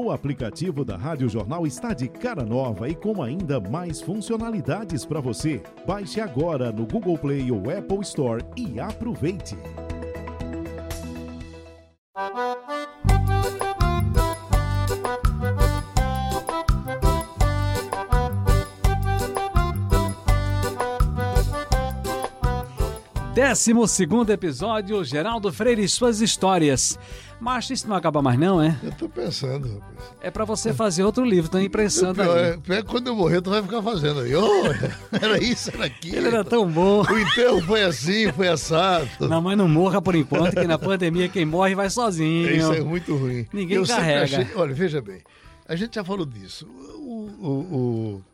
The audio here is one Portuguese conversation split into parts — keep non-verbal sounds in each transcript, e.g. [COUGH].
O aplicativo da Rádio Jornal está de cara nova e com ainda mais funcionalidades para você. Baixe agora no Google Play ou Apple Store e aproveite. Décimo segundo episódio, Geraldo Freire e suas histórias. Mas isso não acaba mais não, é? Eu tô pensando, rapaz. É pra você fazer outro livro, tô impressando pior, aí. é, pior é que quando eu morrer, tu vai ficar fazendo aí. Oh, [LAUGHS] era isso, era aquilo. Ele era tão bom. O enterro foi assim, foi assado. Não, mas não morra por enquanto, que na pandemia quem morre vai sozinho. Isso é muito ruim. Ninguém eu carrega. achei- olha, veja bem, a gente já falou disso. O- o- o-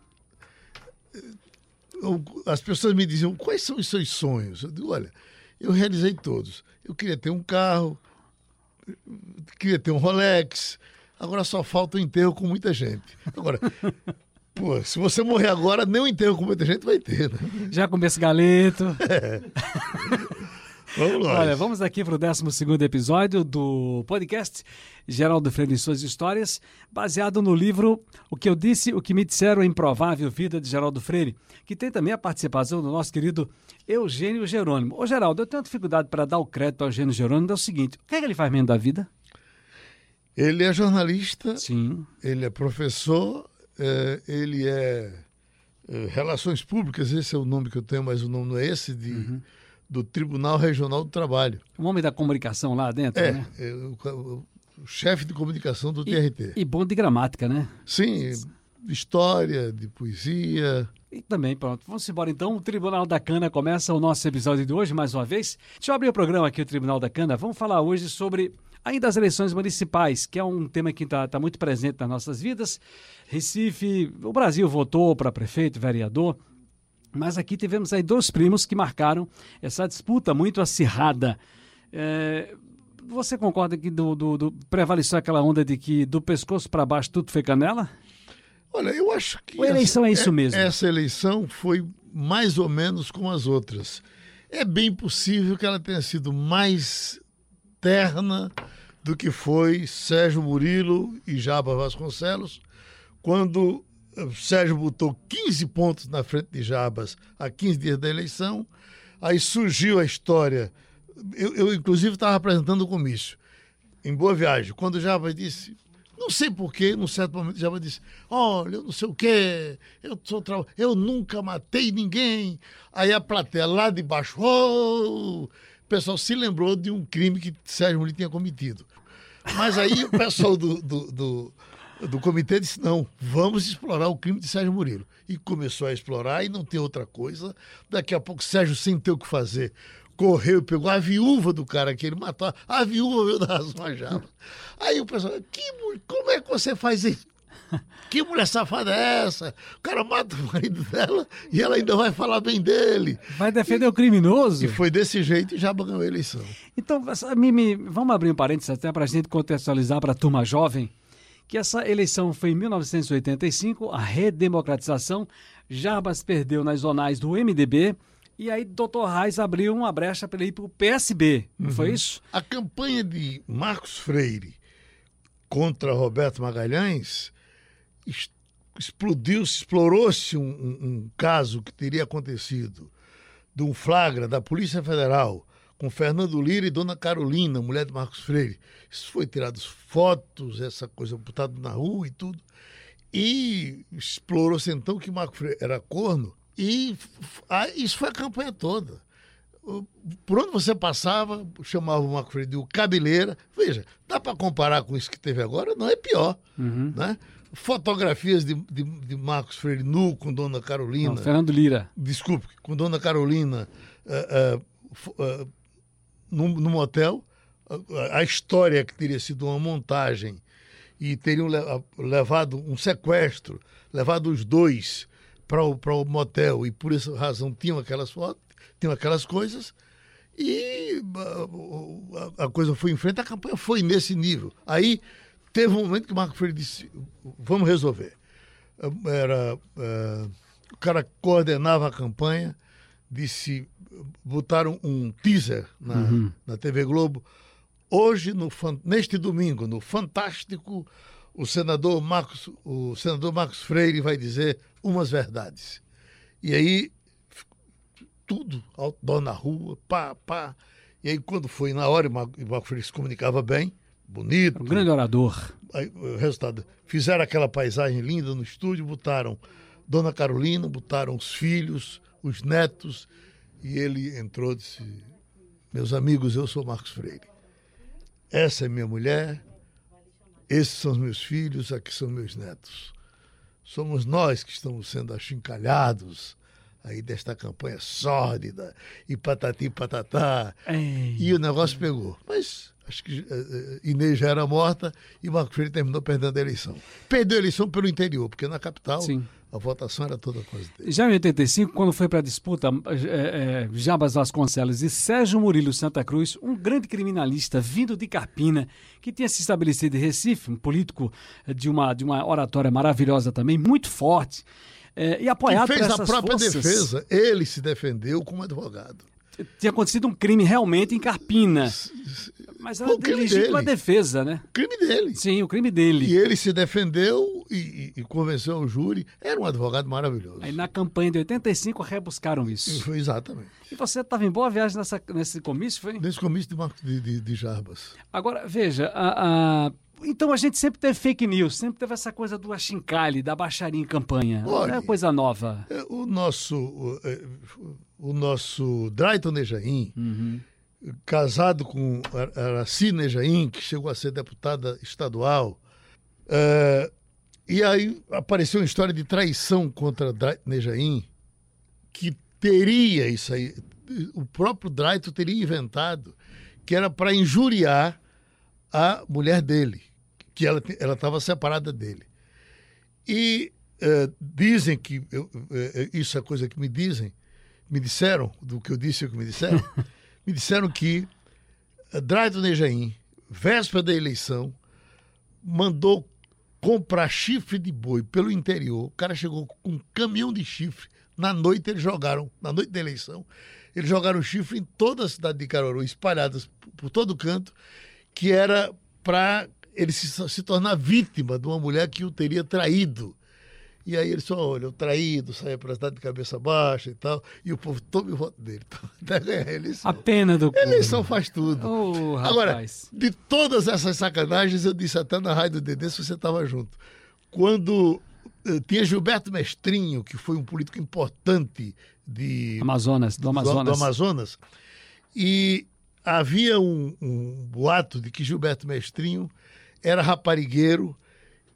as pessoas me diziam, quais são os seus sonhos? Eu digo, olha, eu realizei todos. Eu queria ter um carro, queria ter um Rolex, agora só falta o enterro com muita gente. Agora, [LAUGHS] pô, se você morrer agora, nem o enterro com muita gente vai ter, né? Já esse galeto. [LAUGHS] [LAUGHS] Vamos lá. Olha, vamos aqui para o 12 episódio do podcast Geraldo Freire e Suas Histórias, baseado no livro O que eu disse, o que me disseram, a improvável vida de Geraldo Freire, que tem também a participação do nosso querido Eugênio Jerônimo. Ô, Geraldo, eu tenho dificuldade para dar o crédito ao Eugênio Jerônimo, é o seguinte: o que é que ele faz mesmo da vida? Ele é jornalista, Sim. ele é professor, eh, ele é eh, Relações Públicas, esse é o nome que eu tenho, mas o nome não é esse, de, Uhum. Do Tribunal Regional do Trabalho. O homem da comunicação lá dentro, É, né? é o, o- o chefe de comunicação do TRT. E bom de gramática, né? Sim, de história, de poesia. E também, pronto. Vamos embora então. O Tribunal da Cana começa o nosso episódio de hoje, mais uma vez. Deixa eu abrir o programa aqui, o Tribunal da Cana. Vamos falar hoje sobre ainda as eleições municipais, que é um tema que está muito presente nas nossas vidas. Recife, o Brasil votou para prefeito, vereador. Mas aqui tivemos aí dois primos que marcaram essa disputa muito acirrada. É, você concorda que do, do- do- prevaleceu aquela onda de que do pescoço para baixo tudo foi canela? Olha, eu acho que. A eleição é isso essa- mesmo. Essa eleição foi mais ou menos como as outras. É bem possível que ela tenha sido mais terna do que foi Sérgio Murilo e Jaba Vasconcelos, quando eh, Sérgio botou 15 pontos na frente de Jabas a 15 dias da eleição. Aí surgiu a história. Eu, eu inclusive, estava apresentando o comício em Boa Viagem, quando o Jabas disse, não sei porquê, num certo momento o Jabas disse, olha, eu não sei o quê, eu, sou tra... eu nunca matei ninguém. Aí a plateia lá de baixo, "Oh!" o pessoal se lembrou de um crime que Sérgio Murilo tinha cometido. Mas aí o pessoal do, do, do, do comitê disse, não, vamos explorar o crime de Sérgio Murilo. E começou a explorar e não tem outra coisa. Daqui a pouco Sérgio, sem ter o que fazer, correu e pegou a viúva do cara que ele matou. A viúva veio a Java. Aí o pessoal, que, como é que você faz isso? Que mulher safada é essa? O cara mata o marido dela e ela ainda vai falar bem dele. Vai defender o criminoso? E foi desse jeito e já ganhou a eleição. Então, vamos abrir um parênteses até para a gente contextualizar para a turma jovem que essa eleição foi em 1985, a redemocratização. Jarbas perdeu nas zonais do MDB e aí Dr. Reis abriu uma brecha para ele ir para o PSB, não foi isso? A campanha de Marcos Freire contra Roberto Magalhães es- explodiu, explorou-se um, um- um caso que teria acontecido de um flagra da Polícia Federal com Fernando Lira e Dona Carolina, mulher de Marcos Freire. Isso foi tirado fotos, essa coisa botada na rua e tudo. E explorou-se então que Marcos Freire era corno e isso foi a campanha toda por onde você passava, chamava o Marco Freire de o cabeleira. Veja, dá para comparar com isso que teve agora? Não é pior. Né? Fotografias de, de, de Marcos Freire nu com Dona Carolina. Não, Fernando Lira. Desculpe, com Dona Carolina eh, fo- eh, num, num hotel. A, a história que teria sido uma montagem e teriam levado um sequestro, levado os dois para o, para o motel e por essa razão tinham aquelas fotos, tinham aquelas coisas. E ah, a, a coisa foi em frente, a campanha foi nesse nível. Aí teve um momento que o Marco Freire disse: vamos resolver. Era, eh, o cara coordenava a campanha, disse: botaram um teaser na, na TV Globo. Hoje, no, neste domingo, no Fantástico, o senador Marcos, o senador Marcos Freire vai dizer umas verdades. E aí tudo outdoor na rua, pá, pá. E aí quando foi na hora, o Marcos Freire se comunicava bem, bonito. Um grande orador. Aí, o resultado, fizeram aquela paisagem linda no estúdio, botaram Dona Carolina, botaram os filhos, os netos, e ele entrou e disse: Meus amigos, eu sou Marcos Freire. Essa é minha mulher, esses são meus filhos, aqui são meus netos. Somos nós que estamos sendo achincalhados aí desta campanha sórdida e patati patatá. Ei. E o negócio pegou. Mas acho que uh, Inês já era morta e Marco Freire terminou perdendo a eleição. Perdeu a eleição pelo interior, porque na capital Sim. A votação era toda coisa dele. Já em 85, quando foi para a disputa é, é, Jabas Vasconcelos e Sérgio Murilo Santa Cruz, um grande criminalista vindo de Carpina, que tinha se estabelecido em Recife, um político de uma, de uma oratória maravilhosa também, muito forte. É, e apoiado que fez por a própria forças. defesa, ele se defendeu como advogado tinha acontecido um crime realmente em Carpina. Mas era legítima defesa, né? O crime dele. Sim, o crime dele. E ele se defendeu e, e, e, convenceu o júri. Era um advogado maravilhoso. Aí na campanha de 85 rebuscaram isso. Foi exatamente. E você estava em boa viagem nessa, nesse comício, foi? Nesse comício de, de, de, de Jarbas. Agora, veja, a, a então a gente sempre teve fake news, sempre teve essa coisa do achincalhe, da baixaria em campanha. Olha, não é coisa nova. É, o nosso, o, é, o nosso Drayton Nejaim, uhum. Casado com Araci Nejaim, que chegou a ser deputada estadual, é, e aí apareceu uma história de traição contra Nejaim, que teria isso aí, o próprio Drayton teria inventado, que era para injuriar a mulher dele, que ela estava separada dele. E uh, dizem que, eu, uh, isso é coisa que me dizem, me disseram, do que eu disse o que me disseram, [LAUGHS] me disseram que uh, Drayton Nejaim, véspera da eleição, mandou comprar chifre de boi pelo interior. O cara chegou com um caminhão de chifre. Na noite eles jogaram, na noite da eleição, eles jogaram chifre em toda a cidade de Caruaru, espalhadas por todo canto, que era para ele se, se, tornar vítima de uma mulher que o teria traído. E aí ele só, olha, o traído, saia para cidade de cabeça baixa e tal, e o povo tome o voto dele. [LAUGHS] A eleição. A pena do eleição faz tudo. Oh, Agora, de todas essas sacanagens, eu disse até na rádio do Dedê, se você estava junto. Quando uh, tinha Gilberto Mestrinho, que foi um político importante de Amazonas, do Amazonas. Do, do Amazonas. E havia um, um boato de que Gilberto Mestrinho era raparigueiro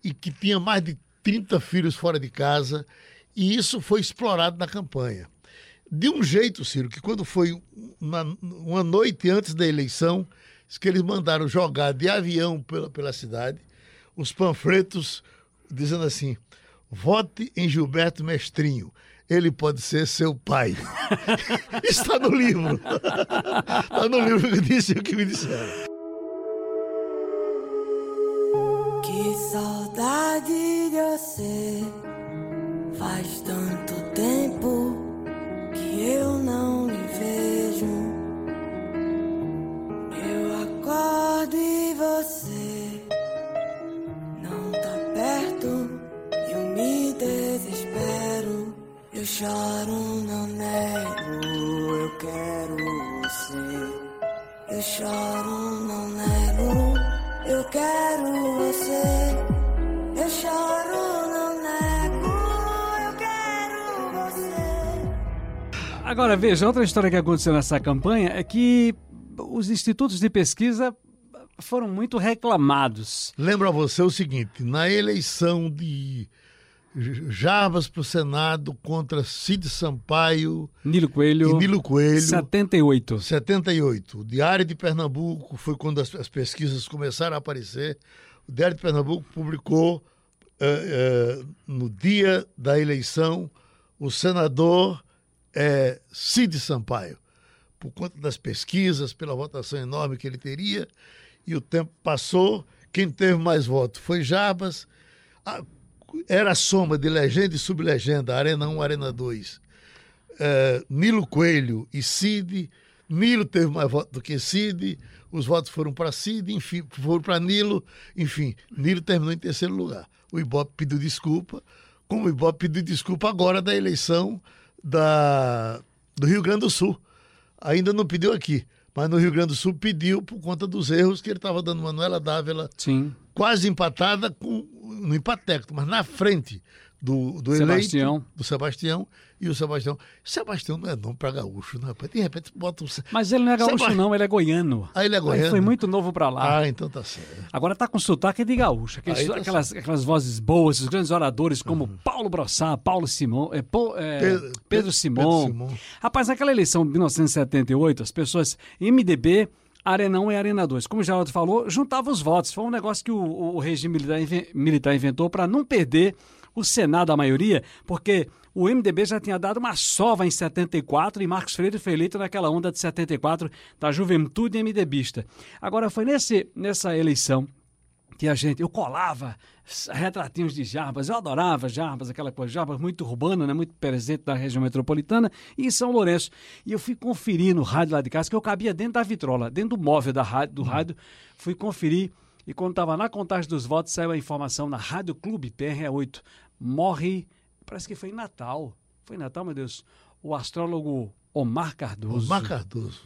e que tinha mais de 30 filhos fora de casa, e isso foi explorado na campanha. De um jeito, Ciro, que quando foi uma, uma noite antes da eleição, que eles mandaram jogar de avião pela, pela cidade os panfletos dizendo assim: vote em Gilberto Mestrinho ele pode ser seu pai. [LAUGHS] Está no livro. Está [LAUGHS] no livro que disse o que me disseram. De você. Faz tanto tempo que eu não lhe vejo. Eu acordo e você não tá perto. Eu me desespero. Eu choro, não nego, eu quero você. Eu choro, não nego, eu quero você. Choro, não nego, eu quero você. Agora veja, outra história que aconteceu nessa campanha é que os institutos de pesquisa foram muito reclamados. Lembra você o seguinte: na eleição de Jarbas para o Senado contra Cid Sampaio. Nilo Coelho. E Nilo Coelho. 78. 78. O Diário de Pernambuco foi quando as, as pesquisas começaram a aparecer. O Diário de Pernambuco publicou uh, uh, no dia da eleição o senador uh, Cid Sampaio. Por conta das pesquisas, pela votação enorme que ele teria. E o tempo passou. Quem teve mais votos foi Jarbas. Ah, era a soma de legenda e sublegenda, Arena 1, Arena 2. É, Nilo Coelho e Cid. Nilo teve mais votos do que Cid. os votos foram para Cid, enfim, foram para Nilo, enfim, Nilo terminou em terceiro lugar. O Ibope pediu desculpa, como o Ibope pediu desculpa agora da eleição da, do Rio Grande do Sul. Ainda não pediu aqui, mas no Rio Grande do Sul pediu por conta dos erros que ele estava dando Manuela Dávila Sim. quase empatada com, no empatécnico, mas na frente do, do Sebastião. eleito, do Sebastião, e o Sebastião. Sebastião não é nome para gaúcho, não, rapaz. De repente bota um. Mas ele não é gaúcho, Seba- não, ele é goiano. Ah, ele é goiano? foi muito novo pra lá. Ah, então tá certo. Agora tá com sotaque de gaúcho. Aqueles- tá aquelas, aquelas vozes boas, os grandes oradores como Uhum. Paulo Brossá, Paulo Simão, é, Pô- é, Pedro- Pedro, Pedro Simão. Simão. Rapaz, naquela eleição de 1978, as pessoas, MDB, Arena 1 e Arena 2, como o Geraldo falou, juntavam os votos. Foi um negócio que o, o regime militar inventou para não perder o Senado, a maioria, porque o MDB já tinha dado uma sova em 74 e Marcos Freire foi eleito naquela onda de 74 da juventude MDBista. Agora, foi nesse, nessa eleição que a gente, eu colava retratinhos de Jarbas, eu adorava Jarbas, aquela coisa, Jarbas muito urbano, né, muito presente da região metropolitana e em São Lourenço. E eu fui conferir no rádio lá de casa, que eu cabia dentro da vitrola, dentro do móvel da rádio, do rádio, fui conferir e quando estava na contagem dos votos, saiu a informação na Rádio Clube PRE8, morre, parece que foi em Natal, foi em Natal, meu Deus, o astrólogo Omar Cardoso. Omar Cardoso.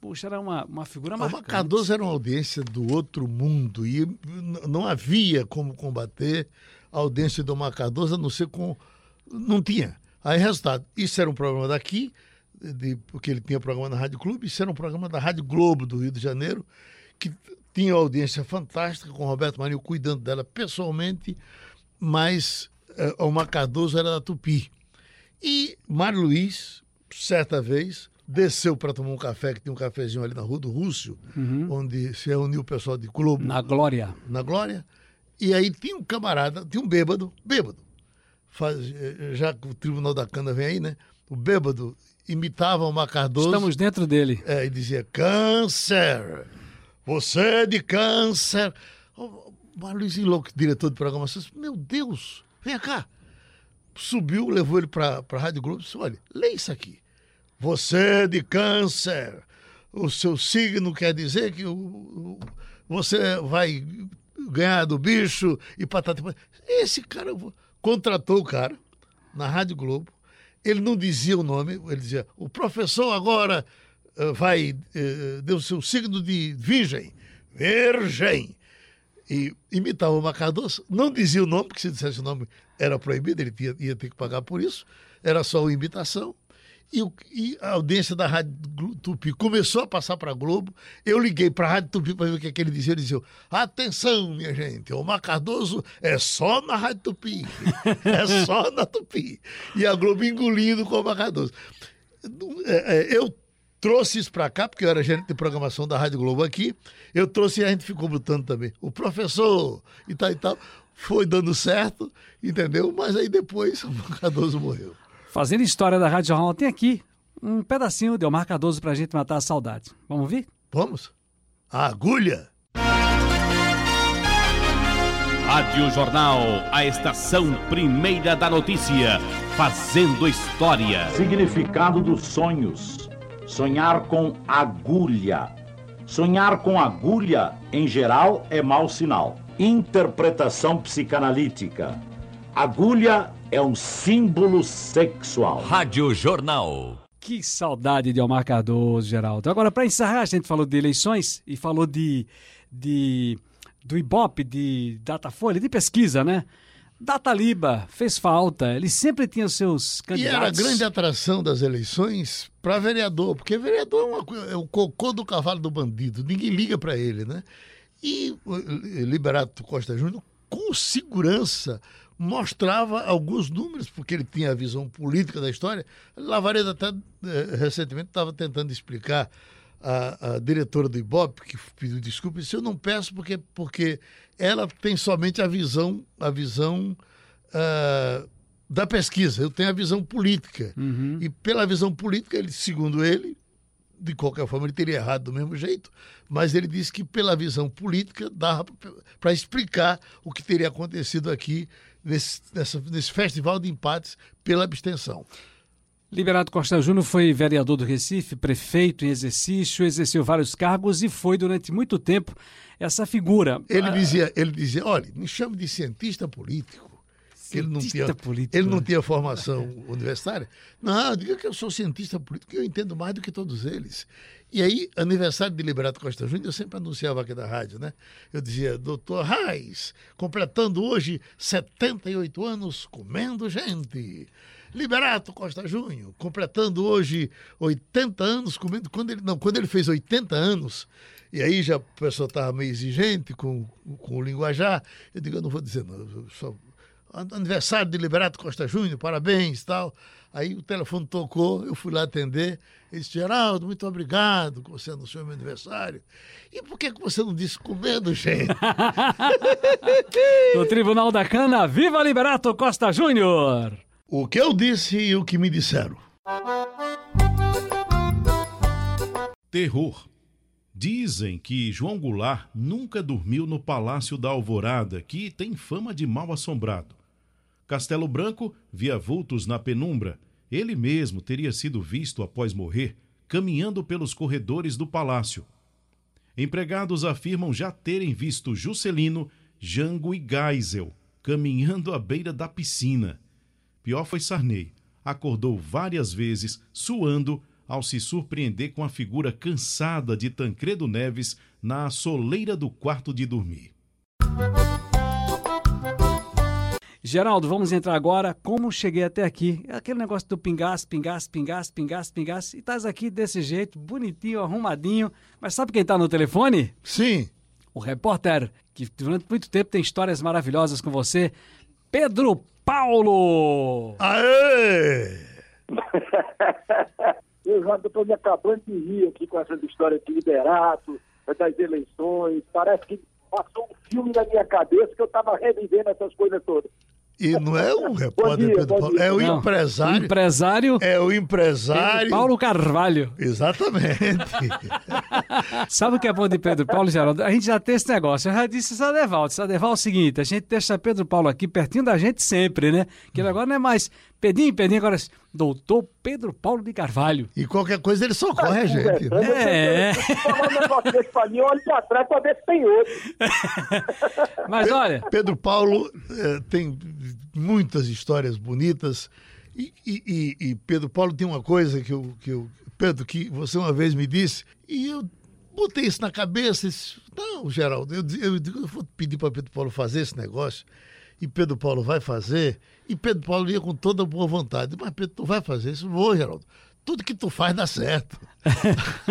Puxa, era uma, uma figura Omar marcante. Cardoso era uma audiência do outro mundo e não havia como combater a audiência do Omar Cardoso, a não ser com. Não tinha. Aí, resultado, isso era um programa daqui, de- porque ele tinha programa na Rádio Clube, isso era um programa da Rádio Globo do Rio de Janeiro, que tinha uma audiência fantástica, com o Roberto Marinho cuidando dela pessoalmente, mas eh, Omar Cardoso era da Tupi. E Mário Luiz, certa vez, desceu para tomar um café, que tem um cafezinho ali na Rua do Rússio, onde se reuniu o pessoal de Globo Na Glória. na Glória. E aí tinha um camarada, tinha um bêbado, bêbado. Faz, eh, já que o Tribunal da Cana vem aí, né? O bêbado imitava o Cardoso Estamos dentro dele. é, e dizia: Câncer, você é de câncer. O Luiz Louco, diretor do programa, disse: Meu Deus, vem cá. Subiu, levou ele para a Rádio Globo e disse: Olha, lê isso aqui. Você é de câncer. O seu signo quer dizer que o, o- você vai ganhar do bicho e patata. Esse cara contratou o cara na Rádio Globo. Ele não dizia o nome, ele dizia: o professor agora eh, vai eh, deu seu signo de virgem, virgem. E imitava o Macardoso, não dizia o nome, porque se dissesse o nome era proibido, ele tinha- ia ter que pagar por isso, era só uma imitação. E, e a audiência da Rádio Tupi começou a passar para a Globo. Eu liguei para a Rádio Tupi para ver o que, é que ele dizia. Ele dizia: Atenção, minha gente, o Macardoso é só na Rádio Tupi. É só na Tupi. E a Globo engolindo com o Macardoso. É, é, Eu trouxe isso para cá, porque eu era gerente de programação da Rádio Globo aqui. Eu trouxe e a gente ficou botando também. O professor e tal e tal. Foi dando certo, entendeu? Mas aí depois o Macardoso morreu. Fazendo história da Rádio Jornal, tem aqui um pedacinho de Omar Cardoso pra gente matar a saudade. Vamos ouvir? Vamos? A agulha. Rádio Jornal, a estação primeira da notícia, fazendo história. Significado dos sonhos. Sonhar com agulha. Sonhar com agulha, em geral, é mau sinal. Interpretação psicanalítica. Agulha é um símbolo sexual. Rádio Jornal. Que saudade de Omar Cardoso, Geraldo. Agora, para encerrar, a gente falou de eleições e falou de, de do Ibope, de Datafolha, de pesquisa, né? Dataliba fez falta. Ele sempre tinha seus E candidatos. era a grande atração das eleições para vereador, porque vereador é, uma, é o cocô do cavalo do bandido, ninguém liga para ele, né? E o Liberato Costa Júnior, com segurança, mostrava alguns números, porque ele tinha a visão política da história. Lavareda até eh, recentemente estava tentando explicar a, a diretora do Ibope, que pediu desculpa, disse, eu não peço porque, porque ela tem somente a visão, a visão ah, da pesquisa, eu tenho a visão política. E pela visão política, ele, segundo ele, de qualquer forma, ele teria errado do mesmo jeito, mas ele disse que pela visão política dava para explicar o que teria acontecido aqui nesse, nessa- nesse festival de empates pela abstenção. Liberato Costa Júnior foi vereador do Recife, prefeito em exercício, exerceu vários cargos e foi durante muito tempo essa figura. Ele dizia, ele dizia, olha, me chame de cientista político. que ele não cientista tinha, político, ele não né? tinha formação universitária. Não, diga que eu sou cientista político, que eu entendo mais do que todos eles. E aí, aniversário de Liberato Costa Júnior, eu sempre anunciava aqui da rádio, né? Eu dizia, doutor Reis, completando hoje 78 anos, comendo gente. Liberato Costa Júnior, completando hoje 80 anos. Quando ele, não, quando ele fez 80 anos, e aí já o pessoal estava meio exigente com, com o linguajar, eu digo, eu não vou dizer, não, só aniversário de Liberato Costa Júnior, parabéns e tal. Aí o telefone tocou, eu fui lá atender. Ele disse, Geraldo, muito obrigado que você anunciou meu aniversário. E por que, que você não disse comendo, gente? [LAUGHS] No Tribunal da Cana, viva Liberato Costa Júnior! O que eu disse e o que me disseram. Terror. Dizem que João Goulart nunca dormiu no Palácio da Alvorada, que tem fama de mal assombrado. Castelo Branco via vultos na penumbra. Ele mesmo teria sido visto após morrer, caminhando pelos corredores do palácio. Empregados afirmam já terem visto Juscelino, Jango e Geisel caminhando à beira da piscina. Pior foi Sarney. Acordou várias vezes, suando, ao se surpreender com a figura cansada de Tancredo Neves na soleira do quarto de dormir. Geraldo, vamos entrar agora. Como cheguei até aqui? É Aquele negócio do pingaço, pingaço, pingaço, pingaço, pingaço. E estás aqui desse jeito, bonitinho, arrumadinho. Mas sabe quem está no telefone? Sim, O repórter que durante muito tempo tem histórias maravilhosas com você, Pedro Paulo. aê! [LAUGHS] Eu já estou me acabando de rir aqui com essas histórias de liderato, das eleições. Parece que passou um filme na minha cabeça que eu estava revivendo essas coisas todas. E não é o repórter dia, Pedro Paulo, é o Não, empresário. Empresário É o Pedro empresário. Paulo Carvalho. Exatamente. [LAUGHS] Sabe o que é bom de Pedro Paulo, Geraldo? A gente já tem esse negócio. Eu já disse isso a Deval. Disse a Deval é o seguinte: a gente deixa Pedro Paulo aqui pertinho da gente sempre, né? Que ele agora não é mais Pedinho, Pedinho, agora é doutor Pedro Paulo de Carvalho. E qualquer coisa ele socorre a gente. É. eu- eu- Falar um negócio desse pra mim, eu olho pra trás pra ver se tem outro. [LAUGHS] Mas olha, Pedro Paulo eh, tem muitas histórias bonitas. E, e- e- e Pedro Paulo tem uma coisa que eu, que eu. Pedro, que você uma vez me disse, e eu botei isso na cabeça. disse, Não, Geraldo, eu, eu, eu vou pedir para Pedro Paulo fazer esse negócio. E Pedro Paulo vai fazer. E Pedro Paulo ia com toda boa vontade. Mas Pedro, tu vai fazer isso? Vou, Geraldo. Tudo que tu faz dá certo. [LAUGHS]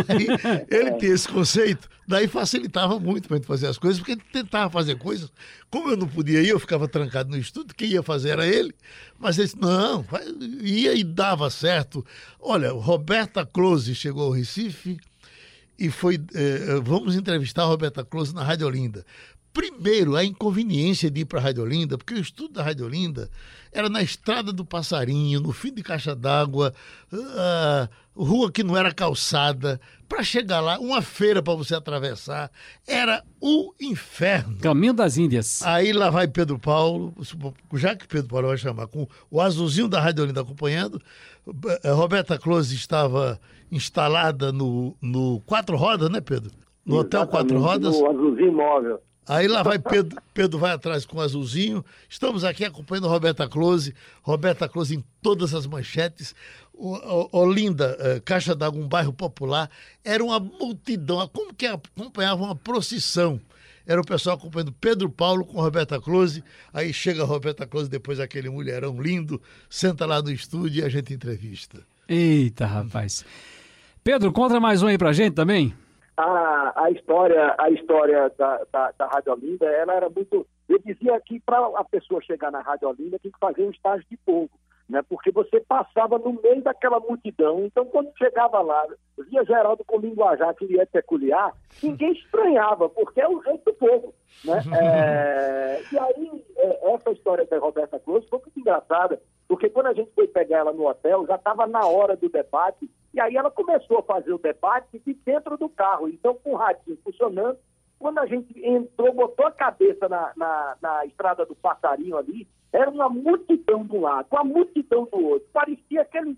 Aí, ele tem esse conceito, daí facilitava muito para gente fazer as coisas, porque ele tentava fazer coisas. Como eu não podia ir, eu ficava trancado no estúdio, quem ia fazer era ele. Mas ele disse, não, ia e dava certo. Olha, Roberta Close chegou ao Recife e foi. eh, vamos entrevistar a Roberta Close na Rádio Olinda. Primeiro, a inconveniência de ir para a Rádio Olinda, porque o estudo da Rádio Olinda era na Estrada do Passarinho, no fim de caixa d'água, ah, rua que não era calçada. Para chegar lá, uma feira para você atravessar, era o inferno. Caminho das Índias. Aí lá vai Pedro Paulo, já que Pedro Paulo vai chamar, com o azulzinho da Rádio Olinda acompanhando. eh, Roberta Close estava instalada no, no Quatro Rodas, né, Pedro? No Hotel Quatro Exatamente, Rodas. No azulzinho móvel. Aí lá vai Pedro, Pedro vai atrás com o azulzinho. Estamos aqui acompanhando Roberta Close. Roberta Close em todas as manchetes. O- o- Olinda, eh, Caixa d'Água, um bairro popular. Era uma multidão. Como que acompanhava uma procissão? Era o pessoal acompanhando Pedro Paulo com Roberta Close. Aí chega Roberta Close, depois aquele mulherão lindo, senta lá no estúdio e a gente entrevista. Eita, rapaz. Pedro, conta mais um aí pra gente também. A, a história, a história da, da, da Rádio Olinda, ela era muito. Eu dizia que para a pessoa chegar na Rádio Olinda tem que fazer um estágio de povo, né? Porque você passava no meio daquela multidão. Então, quando chegava lá, via Geraldo com linguajar que lhe é peculiar, ninguém estranhava, porque é o jeito do povo, né? [LAUGHS] É, e aí, é, essa história da Roberta Close foi muito engraçada, porque quando a gente foi pegar ela no hotel, já estava na hora do debate, e aí ela começou a fazer o debate de dentro do carro. Então, com o radinho funcionando, quando a gente entrou, botou a cabeça na, na, na estrada do passarinho ali, era uma multidão um lado, uma multidão do outro. Parecia aqueles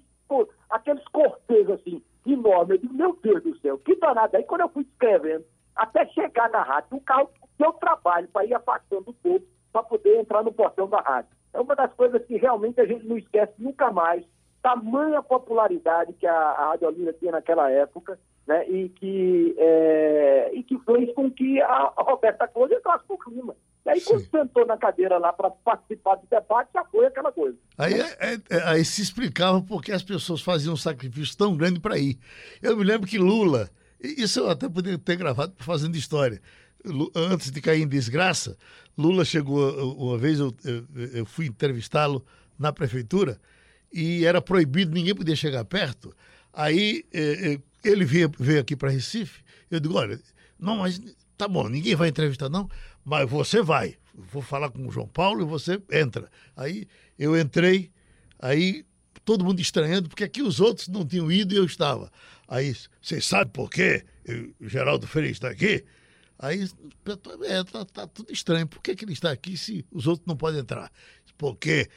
aqueles cortejos assim, enormes. Eu digo, meu Deus do céu, que danado. Aí quando eu fui escrevendo, até chegar na rádio, o carro deu trabalho para ir afastando o povo para poder entrar no portão da rádio. É uma das coisas que realmente a gente não esquece nunca mais. Tamanha popularidade que a, a Rádio Olinda tinha naquela época, né? E que, é, e que fez com que a, a Roberta Close entrasse no clima. E aí, quando sentou na cadeira lá para participar do debate, já foi aquela coisa. Aí, é, é, aí se explicava por que as pessoas faziam um sacrifício tão grande para ir. Eu me lembro que Lula, isso eu até poderia ter gravado fazendo história. Antes de cair em desgraça, Lula chegou uma vez, eu, eu, eu fui entrevistá-lo na prefeitura e era proibido, ninguém podia chegar perto. Aí eh, ele veio, veio aqui para Recife, eu digo, olha, não, mas tá bom, ninguém vai entrevistar não, mas você vai. Vou falar com o João Paulo e você entra. Aí eu entrei, aí todo mundo estranhando, porque aqui os outros não tinham ido e eu estava. Aí, vocês sabem por quê? o Geraldo Freire está aqui? Aí, é, tá, tá, tudo estranho. Por que, que ele está aqui se os outros não podem entrar? Porque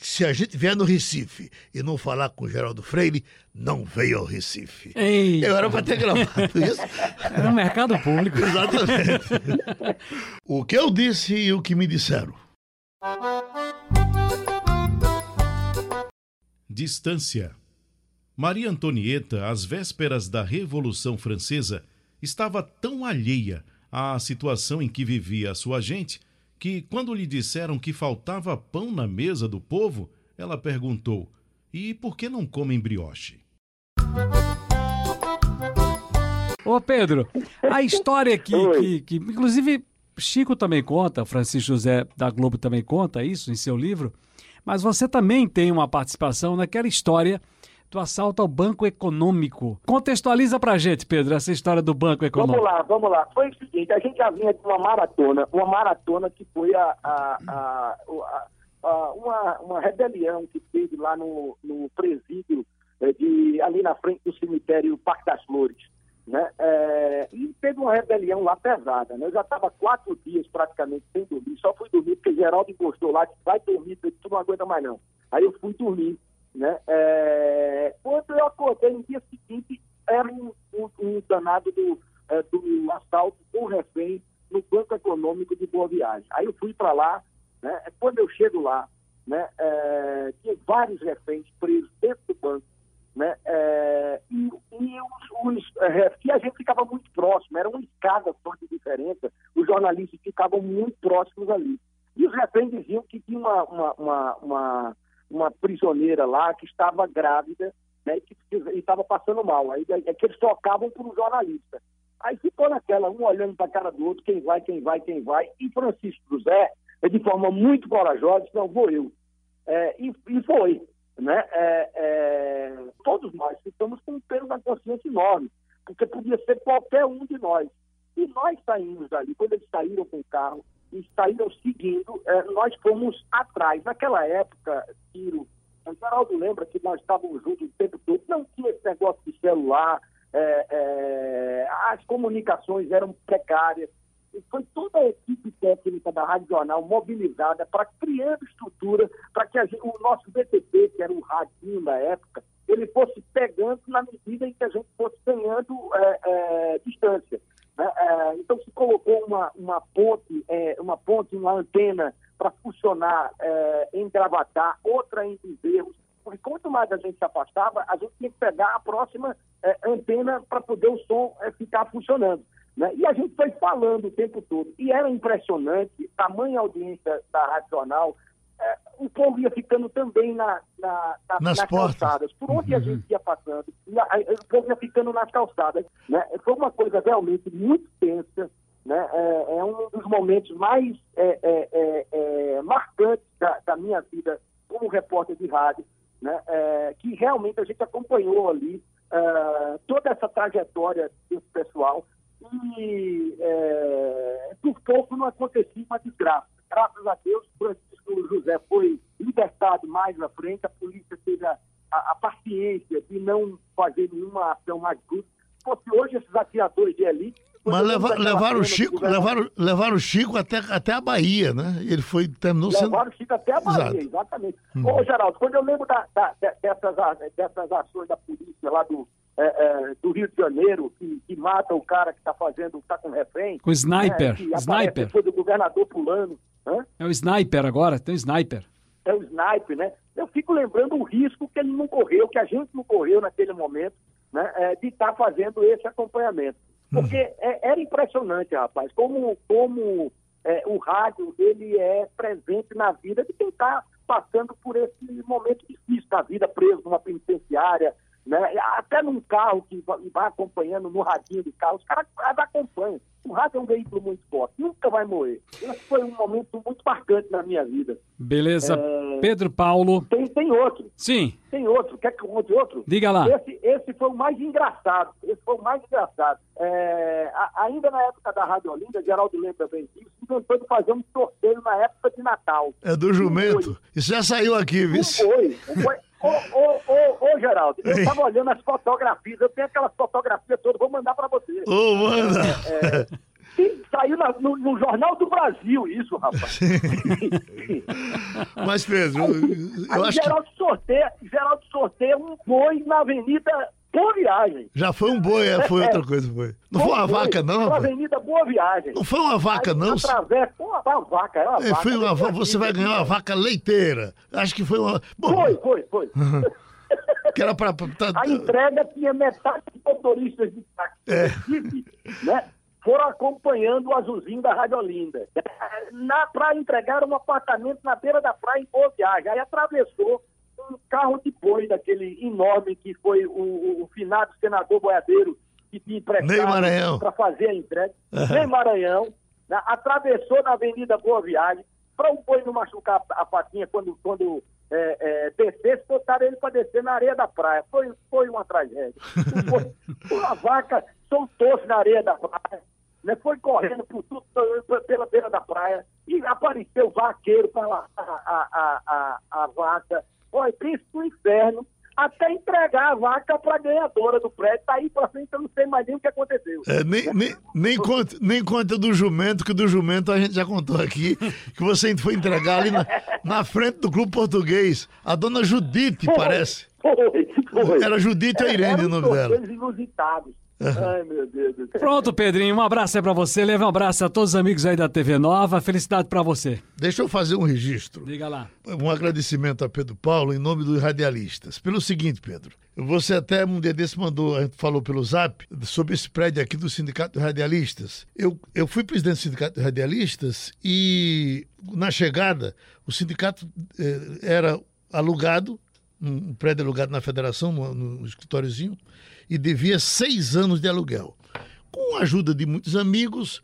se a gente vier no Recife e não falar com o Geraldo Freire, não veio ao Recife. Eita. Eu era para ter gravado [LAUGHS] isso. Era um mercado público. [LAUGHS] Exatamente. o que eu disse e o que me disseram. Distância. Maria Antonieta, às vésperas da Revolução Francesa, estava tão alheia à situação em que vivia a sua gente que, quando lhe disseram que faltava pão na mesa do povo, ela perguntou: E por que não comem brioche? Ô Pedro, a [LAUGHS] história que, que, que, inclusive, Chico também conta, Francisco José da Globo também conta isso em seu livro, mas você também tem uma participação naquela história do assalto ao Banco Econômico. Contextualiza pra gente, Pedro, essa história do Banco Econômico. Vamos lá, vamos lá. Foi o seguinte, a gente já vinha de uma maratona, uma maratona que foi a, a, a, a uma, uma rebelião que teve lá no, no presídio é, de, ali na frente do cemitério Parque das Flores. Né? É, e teve uma rebelião lá pesada. Né? Eu já estava quatro dias praticamente sem dormir, só fui dormir porque Geraldo encostou lá, vai dormir, tu não aguenta mais não. Aí eu fui dormir. Né? É, quando eu acordei no dia seguinte, era um, um, um danado do, é, do assalto com refém no Banco Econômico de Boa Viagem. Aí eu fui para lá, né? quando eu chego lá, né? É, tinha vários reféns presos dentro do banco. Né? É, e, e os, os é, a gente ficava muito próximo, era uma escada só de diferença, os jornalistas ficavam muito próximos ali. E os reféns diziam que tinha uma, uma, uma, uma uma prisioneira lá que estava grávida né, e que estava passando mal. Aí é que eles tocavam por um jornalista. Aí ficou naquela, um olhando para a cara do outro, quem vai, quem vai, quem vai. E Francisco José, de forma muito corajosa, disse, não, vou eu. É, e, e, foi. Né? É, é, todos nós ficamos com um peso na consciência enorme, porque podia ser qualquer um de nós. E nós saímos dali, quando eles saíram com o carro, saíram seguindo, é, nós fomos atrás. Naquela época, Ciro, o Geraldo lembra que nós estávamos juntos o tempo todo, não tinha esse negócio de celular, é, é, as comunicações eram precárias. E foi toda a equipe técnica da Rádio Jornal mobilizada para criando estrutura para que gente, o nosso BTP, que era o radinho da época, ele fosse pegando na medida em que a gente fosse ganhando distância. Né? É, então se colocou uma, uma ponte, é, uma ponte, uma antena para funcionar é, em Gravatar, outra em Bezerros, porque quanto mais a gente se afastava, a gente tinha que pegar a próxima antena para poder o som ficar funcionando. Né? E a gente foi falando o tempo todo. E era impressionante, tamanha audiência da Rádio é, o povo ia ficando também na, na, na nas, nas calçadas. Por onde uhum. a gente ia passando, o povo ia ficando nas calçadas. Né? Foi uma coisa realmente muito tensa. Né? É, é um dos momentos mais é, é, é, é marcantes da, da, minha vida como repórter de rádio, né? que realmente a gente acompanhou ali toda essa trajetória desse pessoal e por pouco não acontecia uma desgraça. Graças a Deus, Francisco José foi libertado mais na frente, a polícia teve a, a, a paciência de não fazer nenhuma ação mais bruta. Se fosse hoje esses atiradores de elite, Mas leva- levaram o Chico, levaram, levaram o Chico até, até a Bahia, né? Ele foi, terminou sendo. Levaram o Chico até a Bahia, Exato. exatamente. Ô, Geraldo, quando eu lembro da- da- de- dessas, dessas ações da polícia lá do, é, é, do Rio de Janeiro, que, que mata o cara que está fazendo, está com refém. Com sniper, né, sniper. depois do governador pulando. Hã? É o sniper agora, tem o sniper. é o sniper, né? Eu fico lembrando o risco que ele não correu, que a gente não correu naquele momento, né? é, de estar fazendo esse acompanhamento. Porque é, era impressionante, rapaz, como, como é, o rádio ele é presente na vida de quem está passando por esse momento difícil da vida, preso numa penitenciária, né? até num carro que va- vai acompanhando no radinho do carro, os caras acompanham. O rádio é um veículo muito forte, nunca vai morrer. Esse foi um momento muito marcante na minha vida. Beleza. É. Pedro Paulo. Tem, tem outro, Sim, tem outro. Quer que eu conte outro? diga lá. Esse, esse foi o mais engraçado. Esse foi o mais engraçado. É, a- ainda na época da Rádio Olinda, Geraldo lembra bem disso, inventou de fazer um sorteio na época de Natal. É do jumento. Isso já saiu aqui, Não viu? foi. Não foi. Ô, ô, ô, ô, Geraldo, eu Ei. estava olhando as fotografias, eu tenho aquelas fotografias todas, vou mandar para você. Ô, manda! Sim, saiu na- no, no Jornal do Brasil isso, rapaz. Mas, Pedro, eu Aí acho que Geraldo sorteia, Geraldo sorteia um boi na Avenida Boa Viagem. já foi um boi, é, foi outra coisa, foi. Não foi uma Foi, vaca, não, Na rapaz? Avenida Boa Viagem. Não foi uma vaca, Aí não. Atravessa, Pô, uma vaca, é uma É, vaca. foi uma, você vai ganhar uma vaca leiteira. Acho que foi uma. Bom, Foi, foi, foi. [LAUGHS] que era pra. pra- A entrega tinha metade dos motoristas de táxi, É. [LAUGHS] Né? Foram acompanhando o azulzinho da Rádio Olinda. Para entregar um apartamento na beira da praia em Boa Viagem. Aí atravessou um carro de boi daquele enorme que foi o, o, finado senador boiadeiro que tinha emprestado para fazer a entrega. Nem Maranhão. né? Atravessou na Avenida Boa Viagem para o boi não machucar a patinha quando, quando é, é, descesse, botaram ele para descer na areia da praia. Foi, foi uma tragédia. Foi, uma vaca soltou-se na areia da praia, né? foi correndo por tudo, pela beira da praia e apareceu o vaqueiro para lá, a, a, a, a, a vaca. Olha, príncipe do inferno, até entregar a vaca para a ganhadora do prédio. Daí para frente eu não sei mais nem o que aconteceu. É, nem, nem, nem, conta, nem conta do jumento, que do jumento a gente já contou aqui, que você foi entregar ali na, na frente do Clube Português. A dona Judite, Foi, parece. Foi, foi. Era Judite ou Irene o nome dela? inusitados. Ai, meu Deus do céu. Pronto, Pedrinho, um abraço aí pra você. Leve um abraço a todos os amigos aí da TV Nova. Felicidade pra você. Deixa eu fazer um registro. Diga lá. Um agradecimento a Pedro Paulo em nome dos radialistas. Pelo seguinte, Pedro, você até um dia desse mandou, a gente falou pelo zap, sobre esse prédio aqui do Sindicato dos Radialistas. Eu, eu fui presidente do Sindicato dos Radialistas e na chegada o sindicato eh, era alugado, um prédio alugado na federação, no, no escritóriozinho, e devia seis anos de aluguel. Com a ajuda de muitos amigos,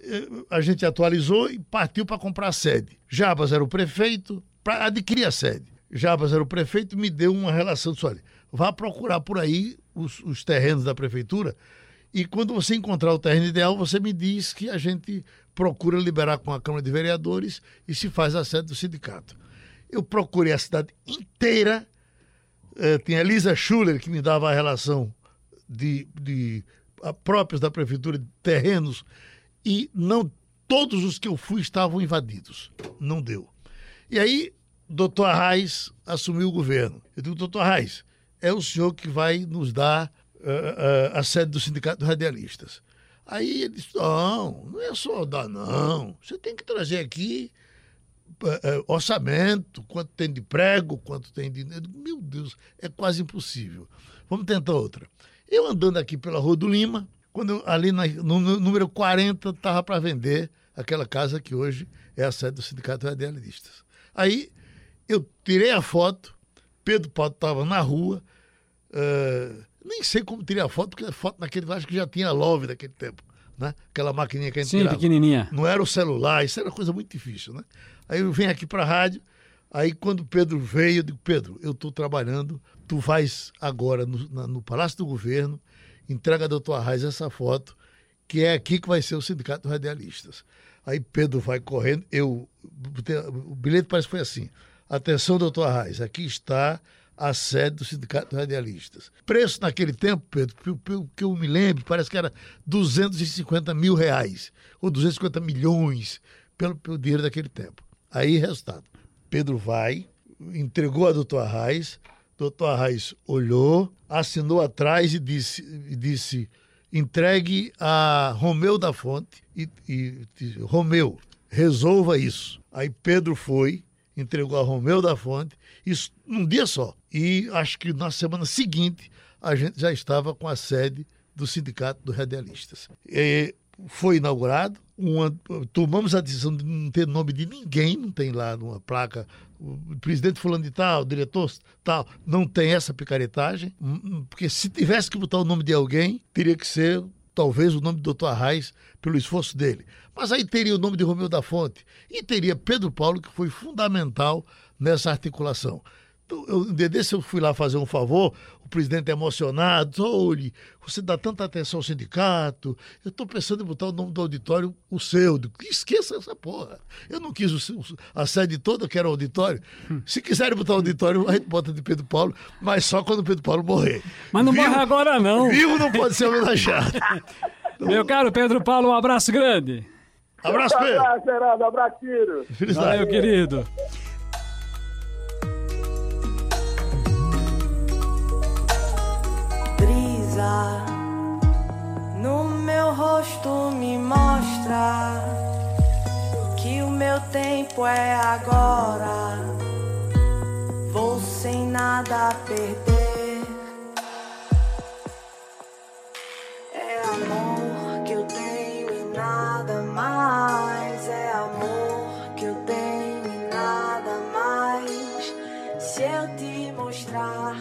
eh, a gente atualizou e partiu para comprar a sede. Jabas era o prefeito, para adquirir a sede. Jabas era o prefeito me deu uma relação, disse, olha, vá procurar por aí os, os terrenos da prefeitura e quando você encontrar o terreno ideal, você me diz que a gente procura liberar com a Câmara de Vereadores e se faz a sede do sindicato. Eu procurei a cidade inteira, eh, tinha Elisa Schuller que me dava a relação de, de a, próprios da prefeitura de terrenos e não todos os que eu fui estavam invadidos. Não deu. E aí, doutor Arraes assumiu o governo. Eu digo, doutor Arraes, é o senhor que vai nos dar eh, eh, a sede do Sindicato dos Radialistas. Aí ele disse, não, não é só dar, não. Você tem que trazer aqui eh, orçamento, quanto tem de prego, quanto tem de. Meu Deus, é quase impossível. Vamos tentar outra. Eu andando aqui pela Rua do Lima, quando eu, ali na- no, no número 40 estava para vender aquela casa que hoje é a sede do Sindicato Radialistas. Aí eu tirei a foto, Pedro Paulo estava na rua, eh, nem sei como tirei a foto, porque a foto naquele, acho que já tinha love naquele tempo, né? Aquela maquininha que a gente Sim, tirava. pequenininha. Não era o celular, isso era coisa muito difícil, né? Aí eu venho aqui para a rádio, aí quando o Pedro veio, eu digo, Pedro, eu estou trabalhando, tu vais agora no, na- no Palácio do Governo, entrega a doutor Arraes essa foto, que é aqui que vai ser o Sindicato dos Radialistas. Aí Pedro vai correndo, eu, o bilhete parece que foi assim, atenção doutor Arraes, aqui está a sede do Sindicato de Radialistas. Preço naquele tempo, Pedro, pelo que eu me lembro, parece que era 250 mil reais, ou 250 milhões, pelo, pelo dinheiro daquele tempo. Aí, resultado. Pedro vai, entregou a doutor Arraes, doutor Arraes olhou, assinou atrás e disse, disse entregue a Romeu da Fonte e, e, e Romeu, resolva isso. Aí Pedro foi, entregou a Romeu da Fonte, isso num dia só. E acho que na semana seguinte a gente já estava com a sede do Sindicato dos Radialistas. E foi inaugurado, uma, tomamos a decisão de não ter nome de ninguém, não tem lá numa placa o presidente fulano de tal, o diretor tal, não tem essa picaretagem, hum, hum, porque se tivesse que botar o nome de alguém, teria que ser talvez o nome do doutor Arraes pelo esforço dele. Mas aí teria o nome de Romeu da Fonte e teria Pedro Paulo, que foi fundamental nessa articulação. Então, eu, um dia desse eu fui lá fazer um favor, o presidente é emocionado, olhe, você dá tanta atenção ao sindicato, eu estou pensando em botar o nome do auditório, o seu, esqueça essa porra. Eu não quis o, a sede toda, que era o auditório. Se quiserem botar o auditório, a gente bota de Pedro Paulo, mas só quando o Pedro Paulo morrer. Mas não Vivo, morre agora não. Vivo não pode ser homenageado. [LAUGHS] Meu caro Pedro Paulo, um abraço grande. Abraço, Pedro. Abraço, Geraldo. Abraço, Ciro. Valeu, querido. Tempo é agora. Vou sem nada perder. É amor que eu tenho e nada mais. É amor que eu tenho e nada mais. Se eu te mostrar